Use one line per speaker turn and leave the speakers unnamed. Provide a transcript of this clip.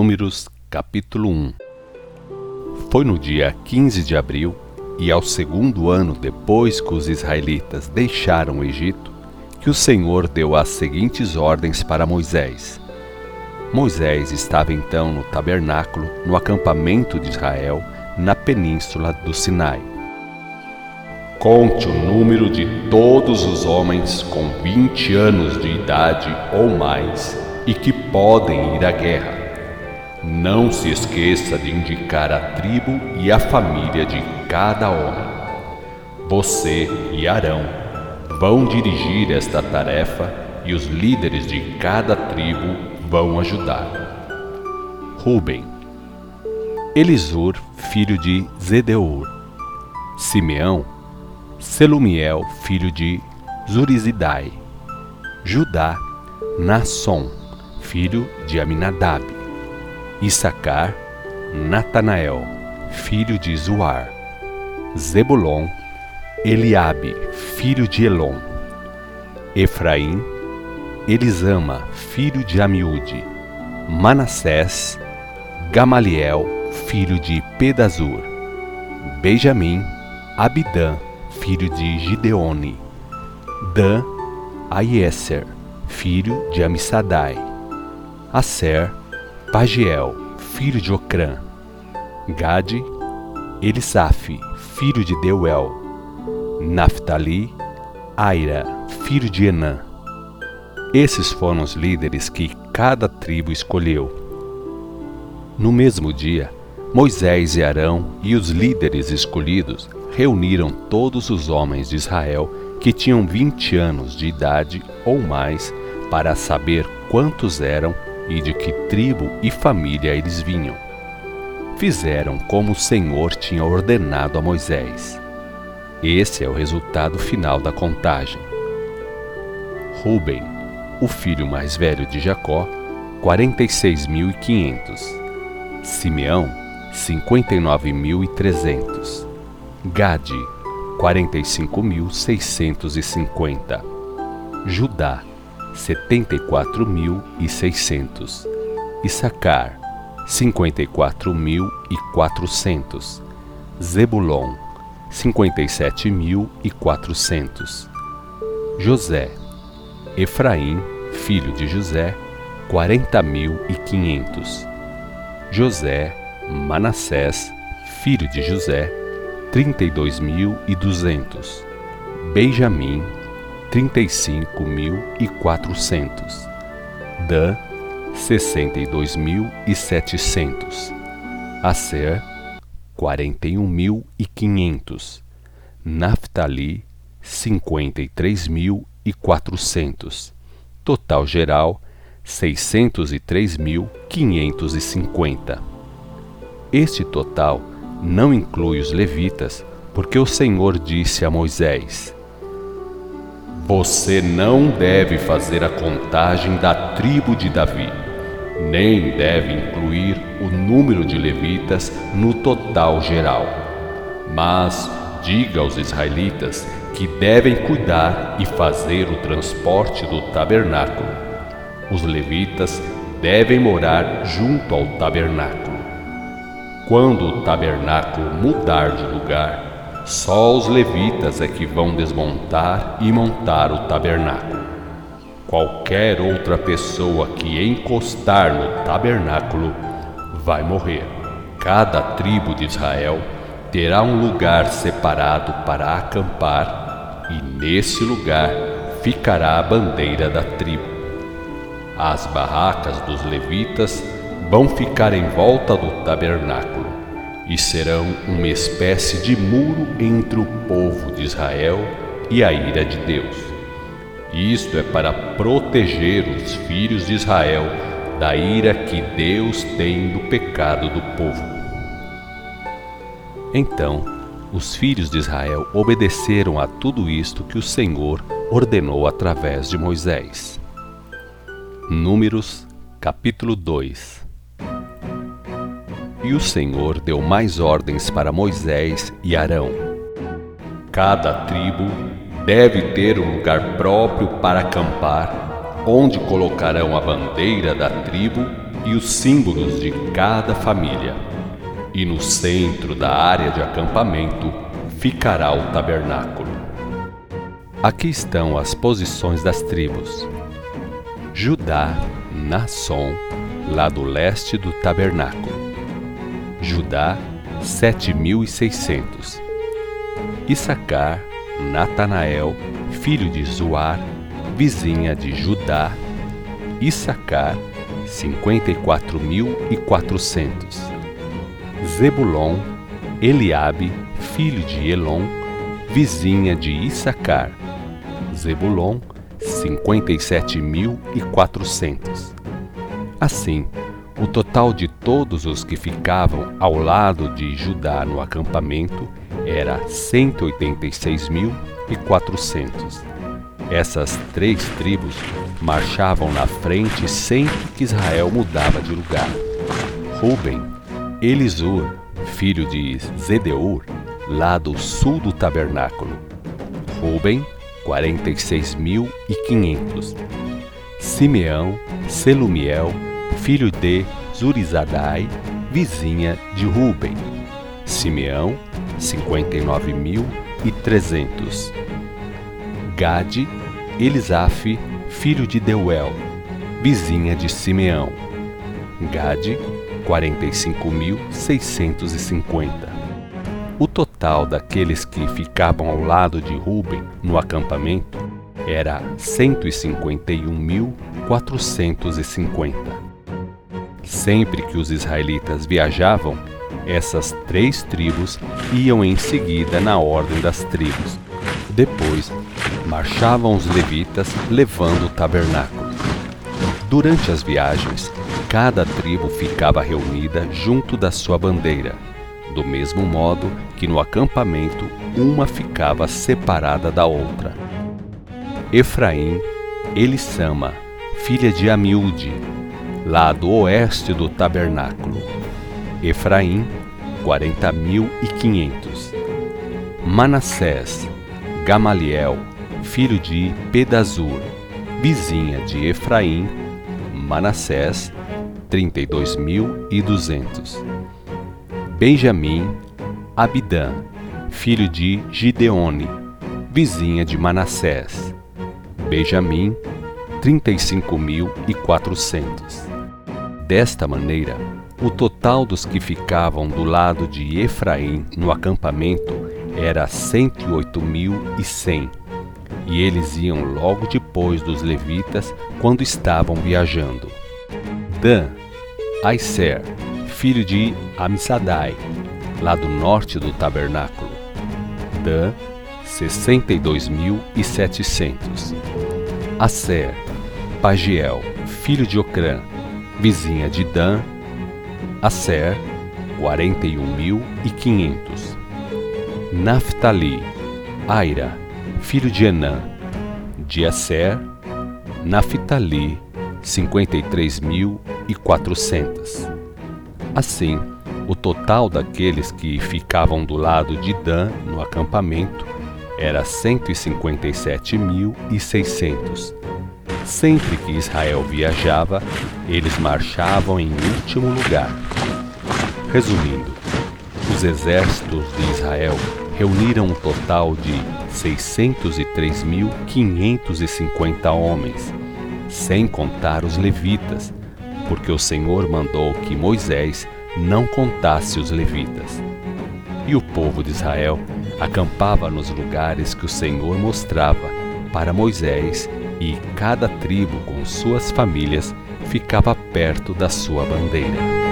Números capítulo 1 Foi no dia 15 de abril, e ao segundo ano depois que os israelitas deixaram o Egito, que o Senhor deu as seguintes ordens para Moisés. Moisés estava então no tabernáculo, no acampamento de Israel, na península do Sinai. Conte o número de todos os homens com 20 anos de idade ou mais e que podem ir à guerra. Não se esqueça de indicar a tribo e a família de cada homem. Você e Arão vão dirigir esta tarefa e os líderes de cada tribo vão ajudar. Ruben, Elisur, filho de Zedeur, Simeão, Selumiel, filho de Zurizidai, Judá, Nasson, filho de Aminadab. Issacar, Natanael, filho de Zuar. Zebulon, Eliabe, filho de Elon. Efraim, Elisama, filho de Amiúde. Manassés, Gamaliel, filho de Pedazur. Benjamim, Abidã, filho de Gideone. Dan, Aiesser, filho de Amissadai. Aser, Pagiel, filho de Ocrã, Gade, Elisaf, filho de Deuel, Naphtali, Aira, filho de Enã. Esses foram os líderes que cada tribo escolheu. No mesmo dia, Moisés e Arão e os líderes escolhidos reuniram todos os homens de Israel que tinham vinte anos de idade ou mais para saber quantos eram e de que tribo e família eles vinham. Fizeram como o Senhor tinha ordenado a Moisés. Esse é o resultado final da contagem. Ruben, o filho mais velho de Jacó, 46.500. Simeão, 59.300. Gade, 45.650. Judá, setenta e quatro mil e seiscentos. Issacar, cinquenta e quatro mil e quatrocentos. Zebulon, cinquenta e sete mil e quatrocentos. José, Efraim, filho de José, quarenta mil e quinhentos. José, Manassés, filho de José, trinta e dois mil e duzentos. Benjamim, trinta e cinco mil e quatrocentos. Dan, sessenta e dois mil e setecentos. Aser, quarenta e um mil e quinhentos. Naphtali, cinquenta e três mil e quatrocentos. Total geral, seiscentos e três mil quinhentos e cinquenta. Este total não inclui os levitas, porque o Senhor disse a Moisés: você não deve fazer a contagem da tribo de Davi, nem deve incluir o número de levitas no total geral. Mas diga aos israelitas que devem cuidar e fazer o transporte do tabernáculo. Os levitas devem morar junto ao tabernáculo. Quando o tabernáculo mudar de lugar, só os levitas é que vão desmontar e montar o tabernáculo. Qualquer outra pessoa que encostar no tabernáculo vai morrer. Cada tribo de Israel terá um lugar separado para acampar, e nesse lugar ficará a bandeira da tribo. As barracas dos levitas vão ficar em volta do tabernáculo e serão uma espécie de muro entre o povo de Israel e a ira de Deus. Isto é para proteger os filhos de Israel da ira que Deus tem do pecado do povo. Então, os filhos de Israel obedeceram a tudo isto que o Senhor ordenou através de Moisés. Números, capítulo 2 e o Senhor deu mais ordens para Moisés e Arão. Cada tribo deve ter um lugar próprio para acampar, onde colocarão a bandeira da tribo e os símbolos de cada família. E no centro da área de acampamento ficará o tabernáculo. Aqui estão as posições das tribos. Judá, Nasson, lado leste do tabernáculo. Judá, 7600. Issacar, Natanael, filho de Zuar, vizinha de Judá, Issacar, 54.400. Zebulon, Eliabe, filho de Elon, vizinha de Issacar, Zebulon, 57.400. Assim, o total de todos os que ficavam ao lado de Judá no acampamento era 186.400. Essas três tribos marchavam na frente sempre que Israel mudava de lugar. Ruben, Elisur, filho de Zedeur, lá do sul do tabernáculo. Ruben, 46.500. Simeão, Selumiel, filho de Zurizadai, vizinha de Ruben. Simeão, 59.300. Gade, Elisaf, filho de Deuel, vizinha de Simeão. Gade, 45.650. O total daqueles que ficavam ao lado de Ruben no acampamento era 151.450. Sempre que os israelitas viajavam, essas três tribos iam em seguida na ordem das tribos. Depois, marchavam os levitas levando o tabernáculo. Durante as viagens, cada tribo ficava reunida junto da sua bandeira do mesmo modo que no acampamento uma ficava separada da outra. Efraim, Elissama, filha de Amiúde, lá do oeste do tabernáculo. Efraim, quarenta mil e quinhentos. Manassés, Gamaliel, filho de Pedazur, vizinha de Efraim, Manassés, trinta e dois mil e duzentos. Benjamim, Abidã, filho de Gideone, vizinha de Manassés. Benjamim, 35.400. Desta maneira, o total dos que ficavam do lado de Efraim no acampamento era 108.100, e eles iam logo depois dos levitas quando estavam viajando. Dan, Aiser, filho de Amissadai, lá do norte do tabernáculo. Dan, 62.700. Aser, Pagiel, filho de Ocrã, vizinha de Dan. Aser, 41.500. Naphtali, Aira, filho de Enã, de Aser, Naphtali, 53.400. Assim, o total daqueles que ficavam do lado de Dan no acampamento era 157.600. Sempre que Israel viajava, eles marchavam em último lugar. Resumindo, os exércitos de Israel reuniram um total de 603.550 homens, sem contar os levitas, porque o Senhor mandou que Moisés não contasse os levitas. E o povo de Israel acampava nos lugares que o Senhor mostrava para Moisés, e cada tribo com suas famílias ficava perto da sua bandeira.